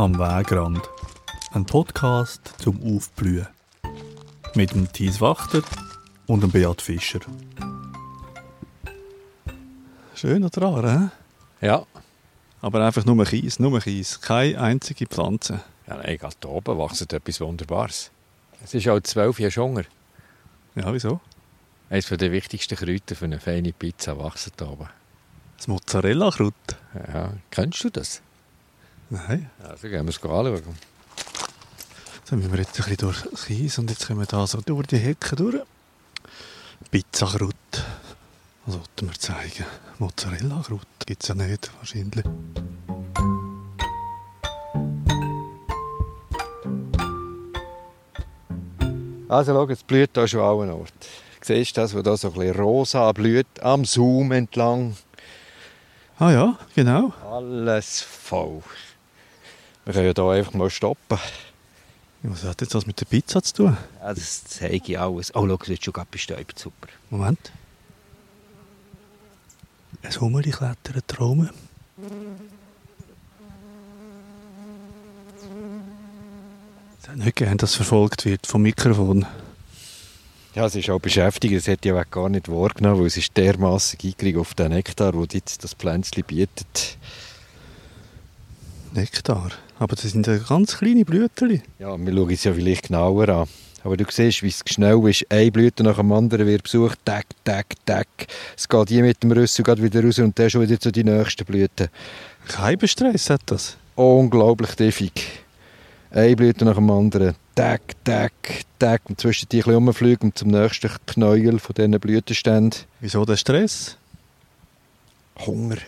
Am Wegrand. Ein Podcast zum Aufblühen. Mit dem Thies Wachter und dem Beat Fischer. Schön oder rar? Ja. Aber einfach nur Kies, nur Kies. Keine einzige Pflanze. Ja, nein, gerade hier oben wächst etwas Wunderbares. Es ist auch zwölf Jahre Schunger. Ja, wieso? Eines der wichtigsten Kräuter für eine feine Pizza wächst hier oben. Das Mozzarella-Kraut. Ja, kennst du das? Nein. Also gehen wir es anschauen. Jetzt müssen wir jetzt ein bisschen durch Kies und jetzt kommen wir da so durch die Hecke durch. Pizzakraut. Was wollten wir zeigen? Mozzarella-Kraut gibt es ja nicht, wahrscheinlich. Also schau, es blüht hier schon an Ort. Siehst du das, was da so ein bisschen rosa blüht, am Zoom entlang? Ah ja, genau. Alles voll. Wir können ja hier einfach mal stoppen. Was hat jetzt das mit der Pizza zu tun? Ja, das zeige ich alles. Oh, schau, es wird schon gerade bestäubt. Super. Moment. Ein Hummerli klettert Traum. Ich hätte nicht gern, dass verfolgt wird vom Mikrofon. Ja, es ist auch beschäftigt. Es hätte ja auch gar nicht wahrgenommen, weil es ist dermassen eingekriegt auf den Nektar, den jetzt das Pflänzchen bietet. Nektar. Aber das sind ja ganz kleine Blüten. Ja, wir schauen es ja vielleicht genauer an. Aber du siehst, wie es schnell ist. Eine Blüte nach dem anderen wird besucht. Tack, tack, tack. Es geht hier mit dem Rüssel geht wieder raus und dann schon wieder zu die nächsten Blüten. Kein Bestress hat das. Unglaublich tiefig. Eine Blüte nach dem anderen. Tack, tack, tack. Und zwischen die ein bisschen und zum nächsten Knäuel von diesen Blütenständen. Wieso der Stress? Hunger.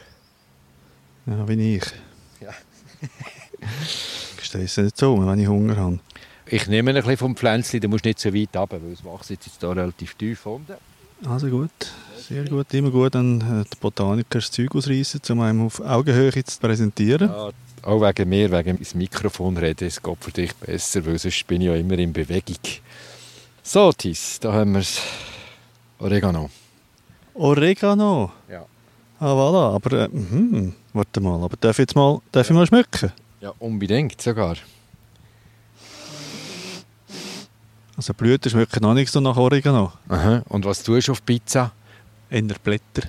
Ja, wie ich. Ja. Ich stresse nicht so, wenn ich Hunger habe. Ich nehme ein bisschen vom Pflänzchen, du musst nicht so weit runter, weil es wächst jetzt hier relativ tief unten. Also gut, sehr gut. Immer gut, dann äh, die Botaniker das Zeug ausreißen, um einem auf Augenhöhe zu präsentieren. Ja, auch wegen mir, wegen ins Mikrofon reden, es geht für dich besser, weil sonst bin ich ja immer in Bewegung. So, Tis, da haben wir es. Oregano. Oregano? Ja. Ah, voilà. Aber, äh, mhm. warte mal, aber darf ich jetzt mal, darf ich mal schmecken? Ja, unbedingt sogar. Also Blüten schmecken noch nicht so nach Oregano. Aha. Und was tust du auf Pizza? Eher Blätter.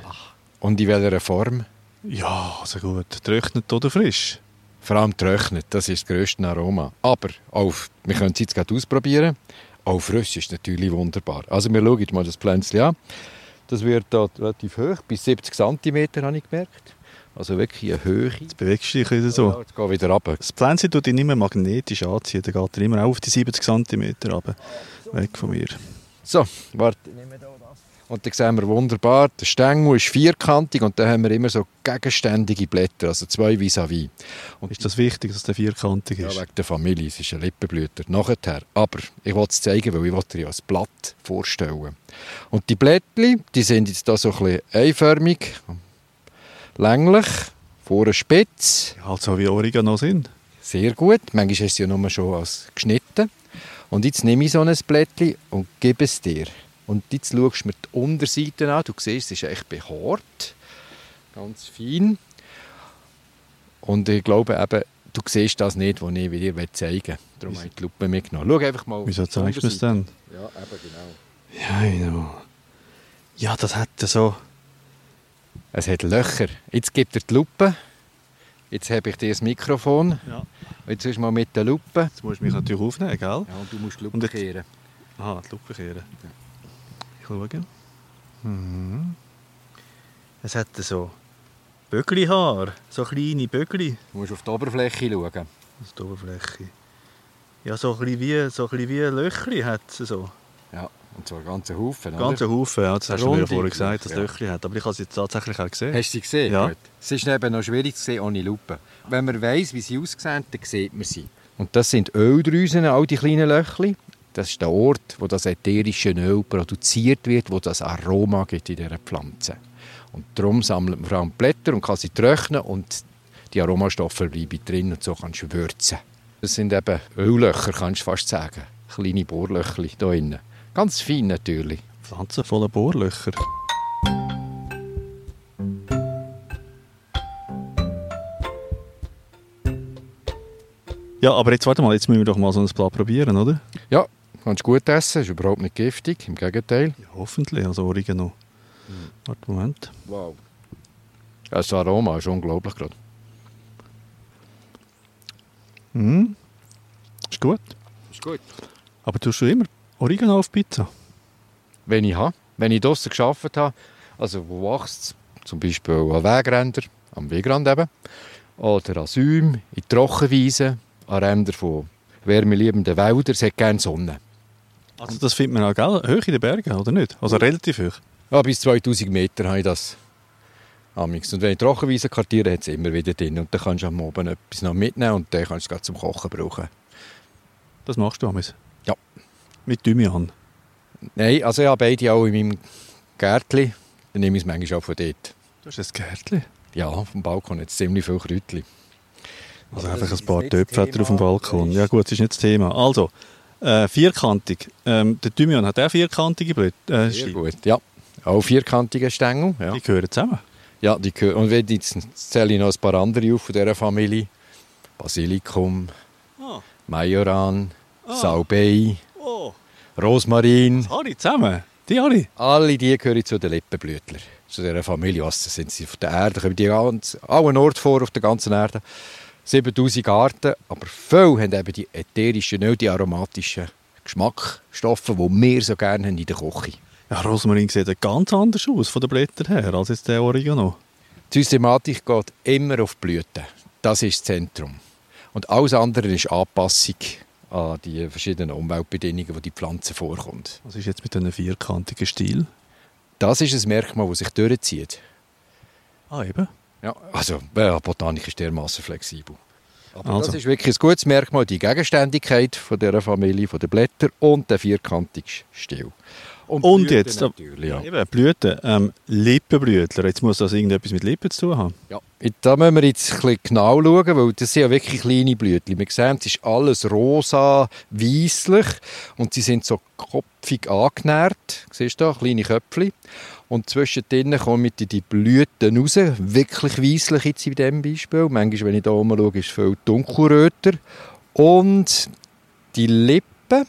Und in welcher Form? Ja, also gut. Trocknet oder frisch? Vor allem trocknet, das ist das grösste Aroma. Aber auf, wir können es jetzt gerade ausprobieren. Auch frisch ist natürlich wunderbar. Also wir schauen mal das Pflänzchen an. Das wird da relativ hoch, bis 70 cm habe ich gemerkt. Also wirklich eine Höhe. Jetzt bewegst du dich wieder so. Ja, jetzt geht wieder runter. Das Pflänzchen tut ihn immer magnetisch anziehen. Dann geht er immer auf die 70 cm runter. Weg von mir. So, warte. Und dann sehen wir wunderbar, der Stängel ist vierkantig und dann haben wir immer so gegenständige Blätter, also zwei vis-à-vis. Und Ist das wichtig, dass der vierkantig ja, ist? wegen der Familie, es ist ein Lippenblüter. Nachher. Aber ich wollte es zeigen, weil ich wollte dir ja ein Blatt vorstellen. Und die Blättchen, die sind jetzt da so ein bisschen einförmig, länglich, vorne spitz. Halt so wie Oregano sind. Sehr gut. Manchmal ist es ja nur schon als geschnitten. Und jetzt nehme ich so ein Blättchen und gebe es dir. Und jetzt schaust du mir die Unterseite an. Du siehst, es ist echt behaart. Ganz fein. Und ich glaube eben, du siehst das nicht, was ich dir zeigen will. Darum habe ich die Lupe mitgenommen. Schau einfach mal. Wieso zeigst du es dann? Ja, eben genau. Ja, genau. Ja, das hat ja so... Es hat Löcher. Jetzt gibt er die Lupe. Jetzt habe ich dir das Mikrofon. Ja. Jetzt ist mal mit der Lupe. Jetzt musst du mich natürlich aufnehmen, gell? Ja, und du musst die Lupe Und jetzt- kehren. Aha, die Lupe kehren. Ich schaue. Mhm. Es hat so Böckli-Haar, so kleine Böckli. Du musst auf die Oberfläche schauen. Ist die Oberfläche. Ja, so ein bisschen wie, so ein bisschen wie Löchli hat es so. Und zwar einen ganzen Haufen. Ganze Haufen, ja, das hast du mir ja vorher gesagt, dass ja. Löchli hat. Aber ich habe es jetzt tatsächlich auch gesehen. Hast du sie gesehen? Ja. Gut. Es ist eben noch schwierig zu sehen ohne Lupe. Wenn man weiss, wie sie aussehen, dann sieht man sie. Und das sind Öldrüsen, all die kleinen Löchli. Das ist der Ort, wo das ätherische Öl produziert wird, wo das Aroma gibt in dieser Pflanze. Und darum sammelt man vor allem Blätter und kann sie trocknen und die Aromastoffe bleiben drin und so kannst du würzen. Das sind eben Öllöcher, kannst du fast sagen. Kleine Bohrlöchli hier innen. Ganz fein natürlich. Pflanzen voller Bohrlöcher. Ja, aber jetzt warte mal, jetzt müssen wir doch mal so ein Blatt probieren, oder? Ja, kannst du gut essen, ist überhaupt nicht giftig, im Gegenteil. Ja, hoffentlich, also Oregano. Warte, Moment. Wow. Das Aroma ist unglaublich gerade. Mhm. Ist gut. Ist gut. Aber tust du immer Oregano auf Pizza? Wenn ich habe, wenn ich draussen gearbeitet habe, also wo wächst zum Beispiel an Wegränder, am Wegrand eben, oder an Säumen, in Trockenwiesen, an Rändern von wärmeliebenden Wäldern, es hat gerne Sonne. Also das findet man auch gell? hoch in den Bergen, oder nicht? Also relativ hoch. Ja, bis 2000 Meter habe ich das. Amix. Und wenn ich Trockenwiesen kartiere, hat es immer wieder drin. Und dann kannst du am Abend etwas noch mitnehmen und dann kannst du es zum Kochen brauchen. Das machst du, Amis? Mit Thymian? Nein, also ich habe beide auch in meinem Gärtchen. Dann nehme ich es manchmal auch von dort. Du hast ein Gärtchen? Ja, auf dem Balkon hat es ziemlich viele Kräutchen. Also Aber einfach ein ist paar Töpfe auf dem. Balkon. Ja gut, das ist nicht das Thema. Also, äh, vierkantig. Ähm, der Thymian hat auch vierkantige Blätter. Äh, Sehr gut, ja. Auch vierkantige Stängel. Ja, Die gehören zusammen. ja die gehören. Und wenn jetzt zähle ich noch ein paar andere auf von dieser Familie. Basilikum, Ah. Majoran, Ah. Salbei, Rosmarin. alle zusammen. Die alle. Alle die gehören zu den Lippenblütler. Zu dieser Familie. Was sind sie auf der Erde? Kommen die ganz, allen Ort vor auf der ganzen Erde. 7000 Arten. Aber viele haben eben die ätherischen, nicht die aromatischen Geschmacksstoffe, die wir so gerne haben in der Küche. Ja, Rosmarin sieht ganz anders aus von den Blättern her als jetzt der Oregano. Die Systematik geht immer auf die Blüten. Das ist das Zentrum. Und alles andere ist Anpassung an die verschiedenen Umweltbedingungen, die die Pflanze vorkommt. Was ist jetzt mit diesem vierkantigen Stil? Das ist ein Merkmal, das sich durchzieht. Ah, eben. Ja, also ja, Botanik ist dermaßen flexibel. Aber Also. das ist wirklich ein gutes Merkmal, die Gegenständigkeit von dieser Familie, von den Blättern und der vierkantige Stil. Und Blüten jetzt, äh, natürlich, ja. Eben, Blüten. Ähm, Lippenblütler. Jetzt muss das irgendetwas mit Lippen zu tun haben. Ja, da müssen wir jetzt ein bisschen genau schauen, weil das sind ja wirklich kleine Blüten. Wir sehen, es ist alles rosa, weisslich und sie sind so kopfig angenährt. Siehst du kleine Köpfchen. Und zwischendrin kommen die, die Blüten raus, wirklich weisslich jetzt in diesem Beispiel. Manchmal, wenn ich da oben schaue, ist es viel dunkelröter. Und die Lippen,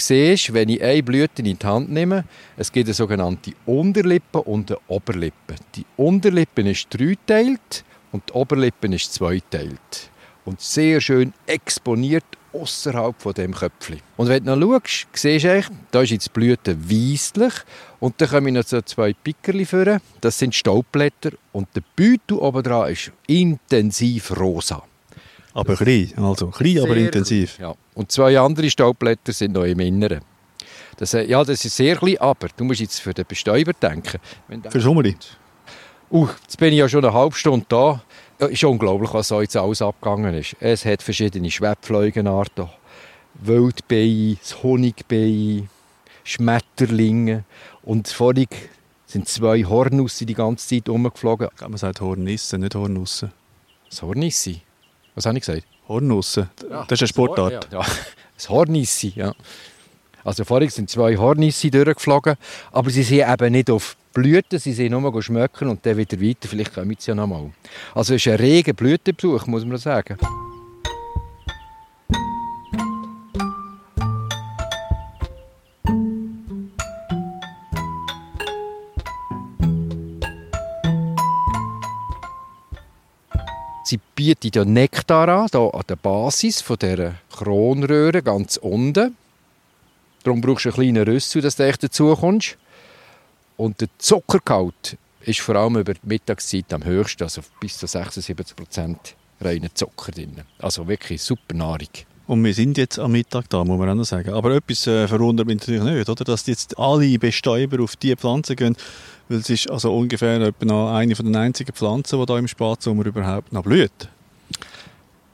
siehst, wenn ich eine Blüte in die Hand nehme, es gibt eine sogenannte Unterlippe und eine Oberlippe. Die Unterlippe ist dreiteilt und die Oberlippe ist zweiteilt. Und sehr schön exponiert außerhalb von dem Köpfchen. Und wenn du noch schaust, siehst du echt, da ist jetzt die Blüte weisslich und dann kommen noch so zwei Pickerli vor. Das sind Staubblätter und der Beutel oben dran ist intensiv rosa. Aber klein. Also klein, aber Sehr intensiv. klein, Ja. Und zwei andere Staubblätter sind noch im Inneren. Das, äh, ja, das ist sehr klein, aber du musst jetzt für den Bestäuber denken. Wenn der- Für Sommerli. Uh, jetzt bin ich ja schon eine halbe Stunde da. Ja, ist unglaublich, was so jetzt alles abgegangen ist. Es hat verschiedene Schwebfleugenarten, Wildbienen, das Honigbienen, Schmetterlinge und vorhin sind zwei Hornüsse die ganze Zeit rumgeflogen. Man sagt Hornisse, nicht Hornusse. Das Hornisse? Was habe ich gesagt? Hornusse. Das ist eine Sportart. Ja, ja. Das Hornisse, ja. Also vorhin sind zwei Hornisse durchgeflogen, aber sie sind eben nicht auf Blüten, sie sind nur schmecken und dann wieder weiter, vielleicht kommen sie ja noch mal. Also es ist ein reger Blütenbesuch, muss man sagen. Sie bietet ja Nektar an, hier an der Basis von dieser Kronröhre ganz unten. Darum brauchst du einen kleinen Rüssel, dass du echt dazu kommst. Und der Zuckergehalt ist vor allem über die Mittagszeit am höchsten, also bis zu 76 Prozent reiner Zucker drin. Also wirklich super Nahrung. Und wir sind jetzt am Mittag da, muss man auch noch sagen. Aber etwas äh, verwundert mich natürlich nicht, oder? dass jetzt alle Bestäuber auf diese Pflanze gehen, weil es ist also ungefähr eine von den einzigen Pflanzen, die da im Spatsommer überhaupt noch blüht.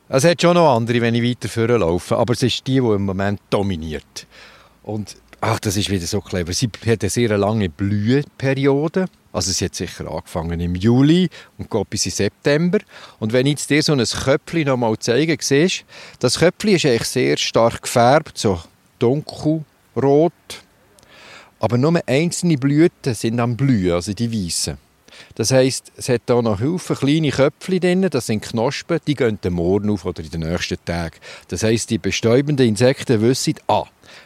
Es hat schon noch andere, wenn ich weiter vorlaufe, aber es ist die, die im Moment dominiert. Und ach, das ist wieder so clever. Sie hat eine sehr lange Blüheperiode. Also sie hat sicher angefangen im Juli und geht bis in September. Und wenn ich jetzt dir so ein Köpfchen noch mal zeige, siehst das Köpfchen ist eigentlich sehr stark gefärbt, so dunkelrot. Aber nur einzelne Blüten sind am Blühen, also die weißen. Das heisst, es hat hier noch Haufen kleine Köpfe drin, das sind Knospen, die gehen den Morgen auf oder in den nächsten Tagen. Das heisst, die bestäubenden Insekten wissen, ah,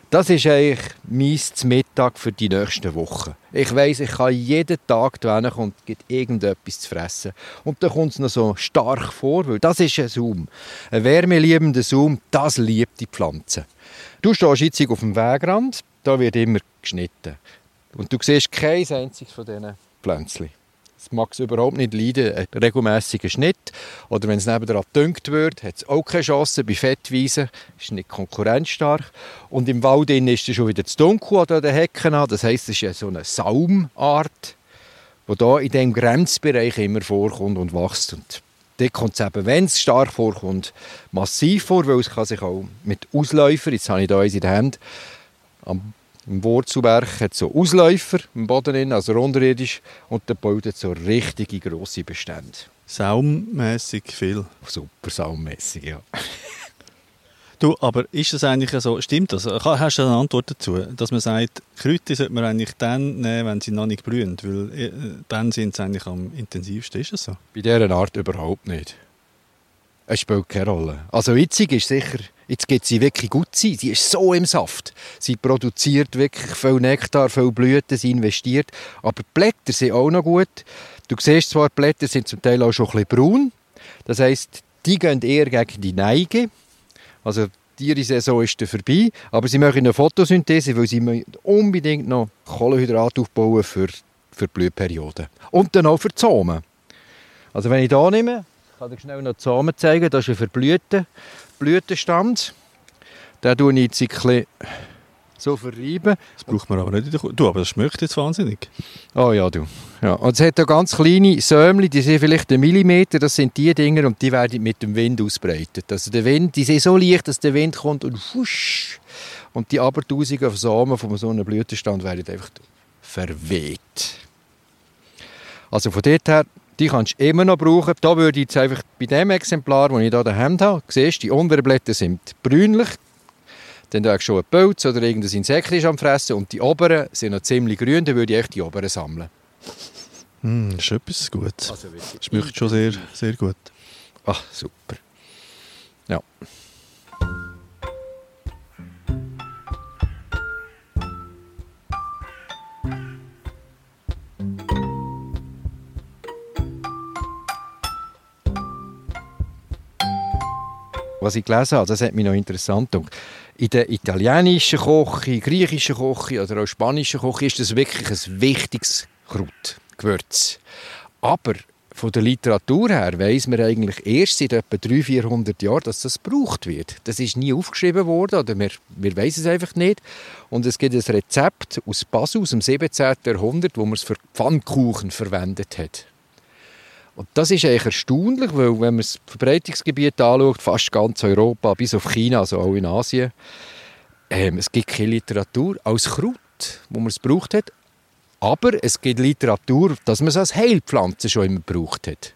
das ist eigentlich mein Mittag für die nächsten Wochen. Ich weiß, ich kann jeden Tag da und gibt irgendetwas zu fressen. Und dann kommt es noch so stark vor, weil das ist ein Saum. Ein wärmeliebender Saum, das liebt die Pflanze. Du stehst jetzt auf dem Wegrand, da wird immer geschnitten. Und du siehst kein einziges von diesen Pflänzchen. Es mag es überhaupt nicht leiden, einen regelmäßigen Schnitt. Oder wenn es nebenan gedüngt wird, hat es auch keine Chance. Bei Fettwiesen ist nicht konkurrenzstark. Und im Wald ist es schon wieder zu dunkel an den Hecken. Das heisst, es ist so eine Saumart, die hier in diesem Grenzbereich immer vorkommt und wächst. Und dort kommt es eben, wenn es stark vorkommt, massiv vor, weil es kann sich auch mit Ausläufern, jetzt habe ich hier eins in der Hand, am im Wurzelwerk hat so Ausläufer im Boden, also unterirdisch, und dann bildet so richtige grosse Bestände. Saummässig viel. Super saummässig, ja. du, aber ist das eigentlich so, stimmt das? Hast du eine Antwort dazu, dass man sagt, Kräuter sollte man eigentlich dann nehmen, wenn sie noch nicht blühen, weil äh, dann sind sie eigentlich am intensivsten, ist das so? Bei dieser Art überhaupt nicht. Es spielt keine Rolle. Also witzig ist sicher, jetzt geht sie wirklich gut sein. Sie ist so im Saft. Sie produziert wirklich viel Nektar, viel Blüten, sie investiert. Aber die Blätter sind auch noch gut. Du siehst zwar, die Blätter sind zum Teil auch schon ein bisschen braun. Das heisst, die gehen eher gegen die Neige. Also die Saison ist dann vorbei. Aber sie machen eine Photosynthese, weil sie unbedingt noch Kohlenhydrate aufbauen für, für die Blühperiode. Und dann auch für die Samen. Also wenn ich hier nehme, ich kann dir schnell noch die Samen zeigen. Das ist ein verblühter Blütenstand. Den tue ich jetzt ein so verreiben. Das braucht man aber nicht. Du, aber das schmeckt jetzt wahnsinnig. Oh ja, du. Ja. Und es hat da ganz kleine Sämli, die sind vielleicht einen Millimeter. Das sind die Dinger und die werden mit dem Wind ausbreitet. Also der Wind, die sind so leicht, dass der Wind kommt und wusch. Und die Abertausende von Samen von so einem Blütenstand werden einfach verweht. Also von dort her die kannst du immer noch brauchen. Da würde ich jetzt einfach bei dem Exemplar, das ich hier daheim habe, siehst die unteren Blätter sind brünlich. Dann da schon ein Pilz oder irgendein Insekt ist am Fressen und die oberen sind noch ziemlich grün, dann würde ich echt die oberen sammeln. Mm, das ist etwas Gutes. Also Schmeckt schon sehr, sehr gut. Ach, super. Ja. Was ich gelesen habe, das hat mich noch interessant gedacht. In der italienischen Küche, griechischen Küche oder auch spanischen Küche ist das wirklich ein wichtiges Kraut, Gewürz. Aber von der Literatur her weiß man eigentlich erst seit etwa 300, 400 Jahren, dass das gebraucht wird. Das ist nie aufgeschrieben worden oder wir, wir wissen es einfach nicht. Und es gibt ein Rezept aus Basel aus dem 17. Jahrhundert, wo man es für Pfannkuchen verwendet hat. Und das ist eigentlich erstaunlich, weil wenn man das Verbreitungsgebiet anschaut, fast ganz Europa, bis auf China, also auch in Asien, ähm, es gibt keine Literatur als Kraut, wo man es gebraucht hat. Aber es gibt Literatur, dass man es als Heilpflanze schon immer gebraucht hat.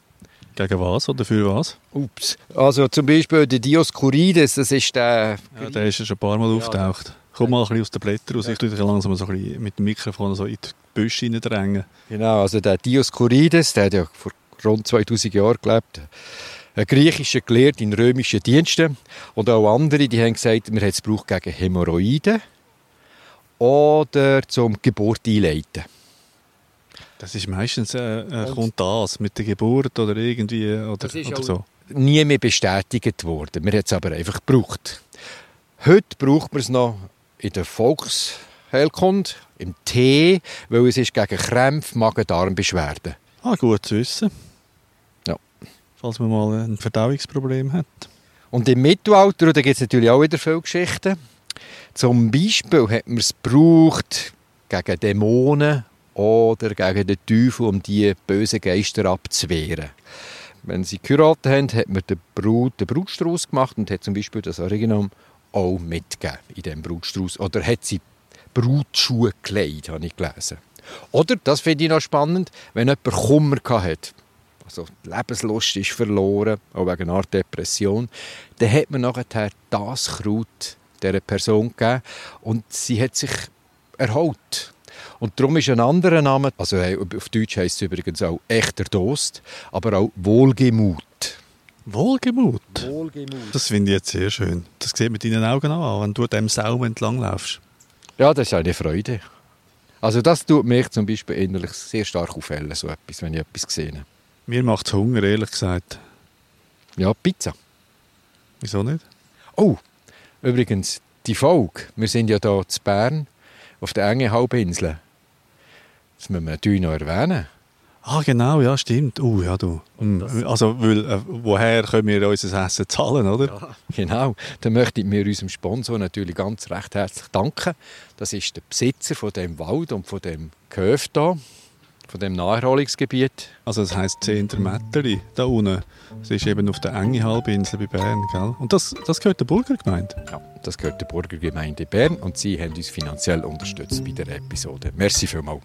Gegen was oder für was? Ups. Also zum Beispiel der Dioskurides, das ist der... Ja, der ist ja schon ein paar Mal ja. auftaucht. Komm mal ein bisschen aus den Blättern raus. Ich tue dich langsam so ein bisschen mit dem Mikrofon so in die Büsche hineindrängen. Genau, also der Dioskurides, der hat ja vor rund 2000 Jahren gelebt. Ein griechischer Gelehrter in römischen Diensten und auch andere, die haben gesagt, wir haben es gegen Hämorrhoiden oder zum Geburt einleiten. Das ist meistens äh, äh, kommt das mit der Geburt oder irgendwie oder, oder so. Nie mehr bestätigt worden. Wir haben es aber einfach gebraucht. Heute braucht man es noch in der Volksheilkunde, im Tee, weil es ist gegen Krämpfe, Magen-Darm-Beschwerden. Ah, gut zu wissen falls man mal ein Verdauungsproblem hat. Und im Mittelalter, da gibt es natürlich auch wieder viele Geschichten. Zum Beispiel hat man es gebraucht gegen Dämonen oder gegen den Teufel, um die bösen Geister abzuwehren. Wenn sie geheiratet haben, hat man den, Brut, den Brutstrauß gemacht und hat zum Beispiel das Originum auch mitgegeben in diesem Brutstrauß. Oder hat sie Brutschuhe gelegt, habe ich gelesen. Oder, das finde ich noch spannend, wenn jemand Kummer hatte. Also die Lebenslust ist verloren, auch wegen einer Art Depression. Dann hat man nachher das Kraut dieser Person gegeben und sie hat sich erholt. Und darum ist ein anderer Name, also auf Deutsch heißt es übrigens auch echter Dost, aber auch Wohlgemut. Wohlgemut? Wohlgemut. Das finde ich jetzt sehr schön. Das sieht mit deinen Augen auch an, wenn du dem Saum entlang laufst. Ja, das ist eine Freude. Also das tut mich zum Beispiel innerlich sehr stark auffällen, so etwas, wenn ich etwas sehe. Mir macht es Hunger, ehrlich gesagt. Ja, Pizza. Wieso nicht? Oh, übrigens, die Folge, wir sind ja hier zu Bern, auf der engen Halbinsel. Das müssen wir natürlich noch erwähnen. Ah, genau, ja, stimmt. Uh, ja, du. Hm, also, weil, äh, woher können wir unser Essen zahlen, oder? Ja, genau. Dann möchte ich mir unserem Sponsor natürlich ganz recht herzlich danken. Das ist der Besitzer von dem Wald und von dem Gehöft hier, von dem Naherholungsgebiet. Also, das heisst Zehntermetteri da unten. Das ist eben auf der engen Halbinsel bei Bern, gell? Und das, das gehört der Burgergemeinde? Ja, das gehört der Burgergemeinde Bern und sie haben uns finanziell unterstützt bei der Episode. Merci vielmals.